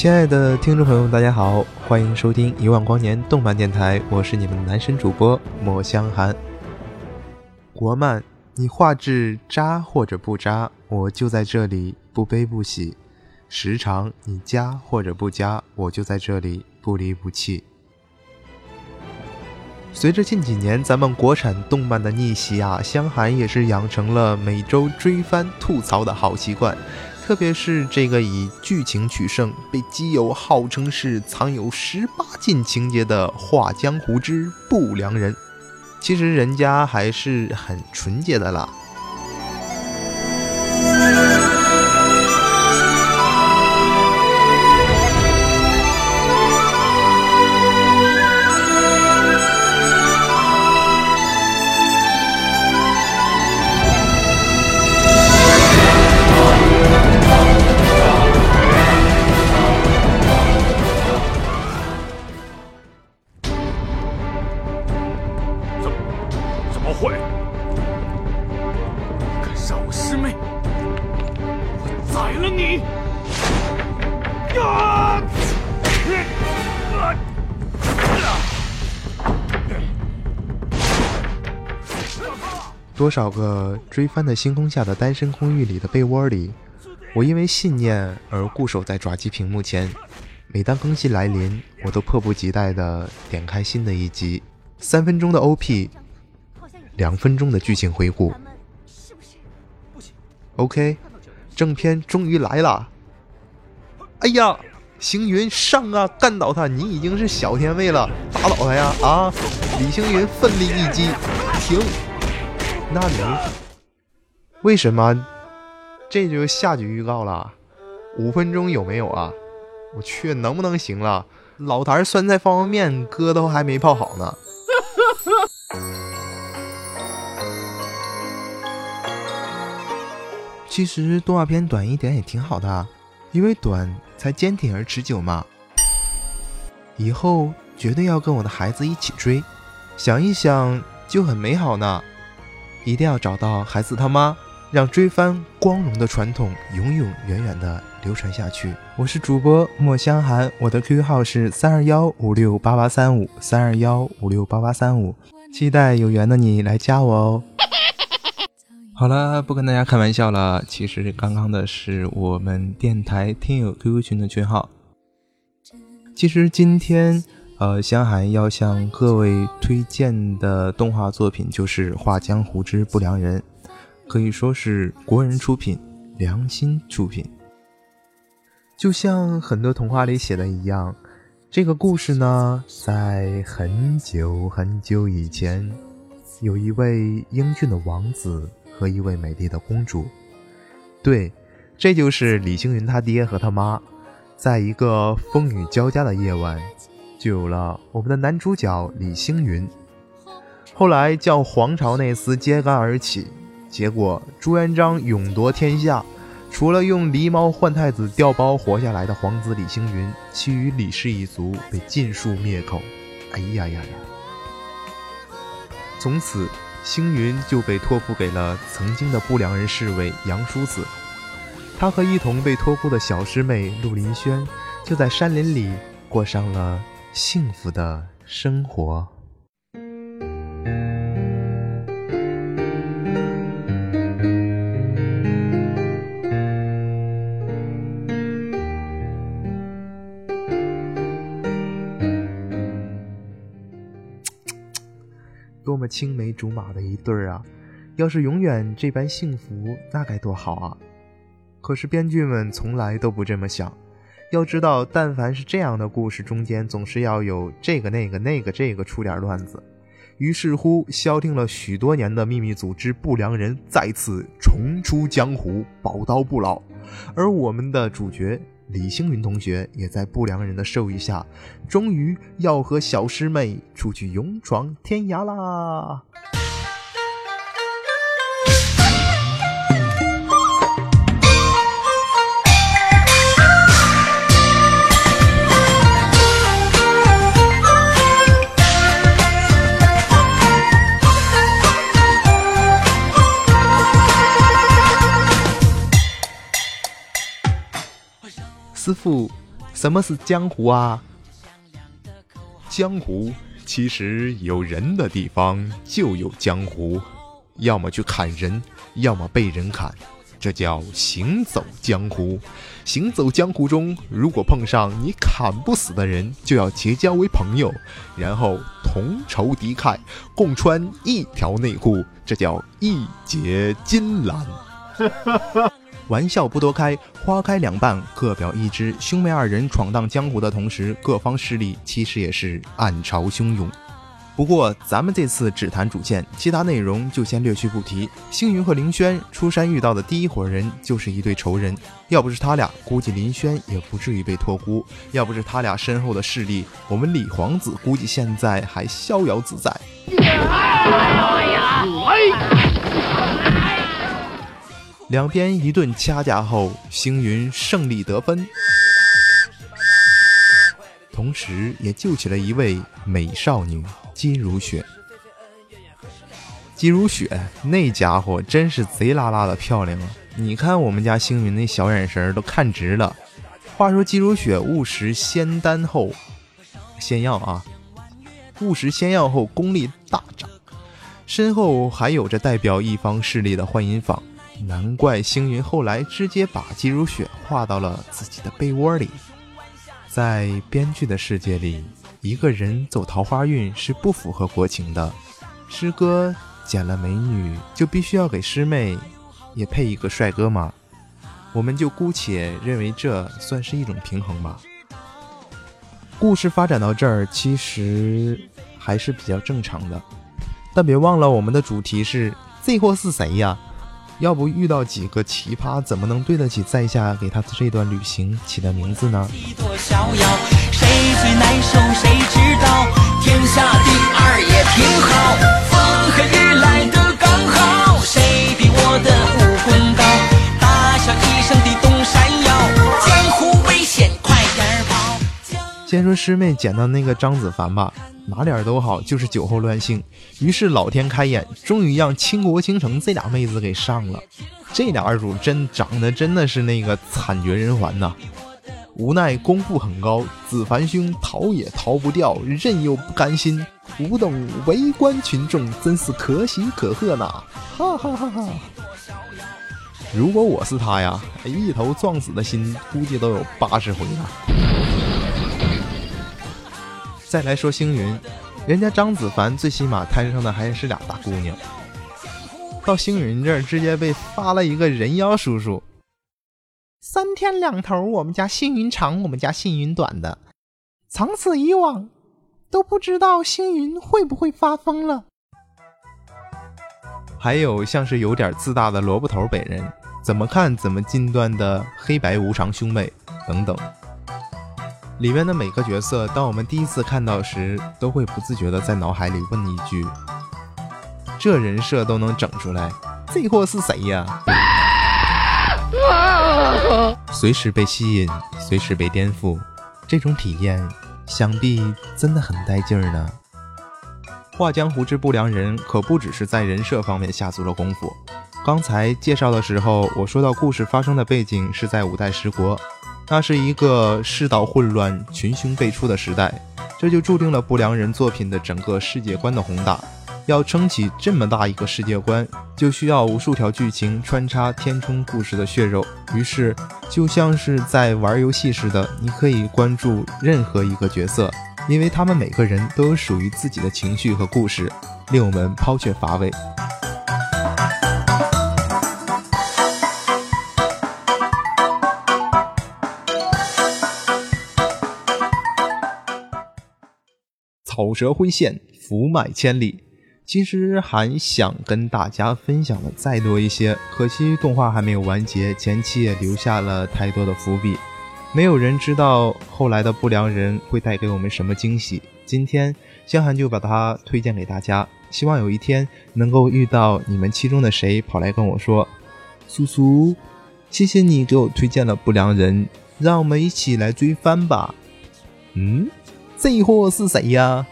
亲爱的听众朋友们，大家好，欢迎收听一万光年动漫电台，我是你们的男神主播莫香寒。国漫，你画质渣或者不渣，我就在这里不悲不喜；时长你加或者不加，我就在这里不离不弃。随着近几年咱们国产动漫的逆袭啊，香寒也是养成了每周追番吐槽的好习惯。特别是这个以剧情取胜、被基友号称是藏有十八禁情节的《画江湖之不良人》，其实人家还是很纯洁的啦。多少个追番的星空下的单身公寓里的被窝里，我因为信念而固守在爪机屏幕前。每当更新来临，我都迫不及待地点开新的一集。三分钟的 OP，两分钟的剧情回顾。OK，正片终于来了。哎呀，星云上啊，干倒他！你已经是小天位了，打倒他呀！啊，李星云奋力一击，停。那能？为什么？这就下集预告了，五分钟有没有啊？我去，能不能行了？老坛酸菜方便面哥都还没泡好呢。其实动画片短一点也挺好的，因为短才坚挺而持久嘛。以后绝对要跟我的孩子一起追，想一想就很美好呢。一定要找到孩子他妈，让追番光荣的传统永永远远的流传下去。我是主播莫香寒，我的 QQ 号是三二幺五六八八三五三二幺五六八八三五，期待有缘的你来加我哦。好了，不跟大家开玩笑了，其实刚刚的是我们电台听友 QQ 群的群号。其实今天。呃，香寒要向各位推荐的动画作品就是《画江湖之不良人》，可以说是国人出品，良心出品。就像很多童话里写的一样，这个故事呢，在很久很久以前，有一位英俊的王子和一位美丽的公主。对，这就是李星云他爹和他妈，在一个风雨交加的夜晚。就有了我们的男主角李星云。后来叫皇朝内司揭竿而起，结果朱元璋勇夺天下，除了用狸猫换太子调包活下来的皇子李星云，其余李氏一族被尽数灭口。哎呀呀呀！从此，星云就被托付给了曾经的不良人侍卫杨叔子。他和一同被托付的小师妹陆林轩，就在山林里过上了。幸福的生活。青梅竹马的一对儿啊！要是永远这般幸福，那该多好啊！可是编剧们从来都不这么想。要知道，但凡是这样的故事，中间总是要有这个那个那个这个出点乱子。于是乎，消停了许多年的秘密组织不良人再次重出江湖，宝刀不老。而我们的主角李星云同学也在不良人的授意下，终于要和小师妹出去勇闯天涯啦！师傅，什么是江湖啊？江湖其实有人的地方就有江湖，要么去砍人，要么被人砍，这叫行走江湖。行走江湖中，如果碰上你砍不死的人，就要结交为朋友，然后同仇敌忾，共穿一条内裤，这叫义结金兰。哈哈哈玩笑不多开，花开两半，各表一枝。兄妹二人闯荡江湖的同时，各方势力其实也是暗潮汹涌。不过，咱们这次只谈主线，其他内容就先略去不提。星云和林轩出山遇到的第一伙人就是一对仇人，要不是他俩，估计林轩也不至于被托孤；要不是他俩身后的势力，我们李皇子估计现在还逍遥自在。两边一顿掐架后，星云胜利得分，同时也救起了一位美少女姬如雪。姬如雪那家伙真是贼拉拉的漂亮啊！你看我们家星云那小眼神都看直了。话说姬如雪误食仙丹后，仙药啊，误食仙药后功力大涨，身后还有着代表一方势力的幻音坊。难怪星云后来直接把姬如雪画到了自己的被窝里。在编剧的世界里，一个人走桃花运是不符合国情的。师哥捡了美女，就必须要给师妹也配一个帅哥吗？我们就姑且认为这算是一种平衡吧。故事发展到这儿，其实还是比较正常的。但别忘了，我们的主题是这货是谁呀？要不遇到几个奇葩，怎么能对得起在下给他这段旅行起的名字呢？谁最耐受，谁知道？天下第二也挺好，风和日来的刚好。谁比我的武功高？大笑一声的东山腰，江湖危险，快点跑！先说师妹捡到那个张子凡吧。哪点都好，就是酒后乱性。于是老天开眼，终于让倾国倾城这俩妹子给上了。这俩二主真长得真的是那个惨绝人寰呐！无奈功夫很高，子凡兄逃也逃不掉，任又不甘心，吾等围观群众，真是可喜可贺呐！哈哈哈哈！如果我是他呀，一头撞死的心估计都有八十回了。再来说星云，人家张子凡最起码摊上的还是俩大姑娘，到星云这儿直接被发了一个人妖叔叔，三天两头我们家星云长，我们家星云短的，长此以往都不知道星云会不会发疯了。还有像是有点自大的萝卜头本人，怎么看怎么近端的黑白无常兄妹等等。里面的每个角色，当我们第一次看到时，都会不自觉的在脑海里问一句：“这人设都能整出来，这货是谁呀？” 随时被吸引，随时被颠覆，这种体验想必真的很带劲儿呢。画江湖之不良人可不只是在人设方面下足了功夫。刚才介绍的时候，我说到故事发生的背景是在五代十国。那是一个世道混乱、群雄辈出的时代，这就注定了不良人作品的整个世界观的宏大。要撑起这么大一个世界观，就需要无数条剧情穿插填充故事的血肉。于是，就像是在玩游戏似的，你可以关注任何一个角色，因为他们每个人都有属于自己的情绪和故事。令我们抛却乏味。口舌灰线，福脉千里。其实还想跟大家分享的再多一些，可惜动画还没有完结，前期也留下了太多的伏笔，没有人知道后来的不良人会带给我们什么惊喜。今天香涵就把它推荐给大家，希望有一天能够遇到你们其中的谁跑来跟我说：“叔叔，谢谢你给我推荐了不良人，让我们一起来追番吧。”嗯，这货是谁呀？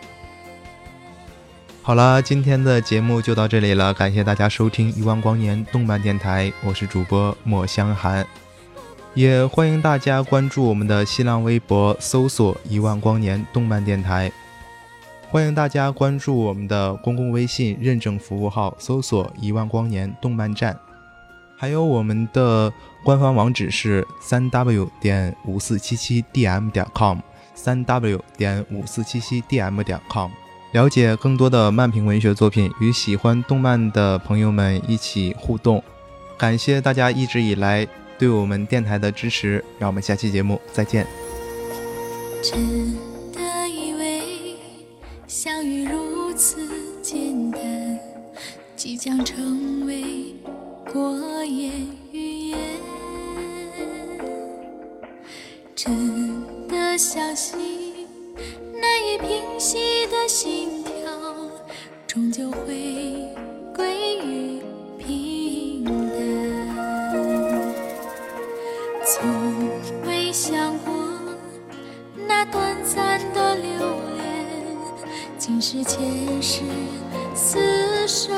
好了，今天的节目就到这里了，感谢大家收听一万光年动漫电台，我是主播莫香寒，也欢迎大家关注我们的新浪微博，搜索一万光年动漫电台，欢迎大家关注我们的公共微信认证服务号，搜索一万光年动漫站，还有我们的官方网址是三 w 点五四七七 dm 点 com，三 w 点五四七七 dm 点 com。了解更多的漫评文学作品，与喜欢动漫的朋友们一起互动。感谢大家一直以来对我们电台的支持，让我们下期节目再见。真的以为相遇如此简单，即将成为过眼云烟。真的相信。难以平息的心跳，终究会归于平淡。从未想过，那短暂的留恋，竟是前世厮守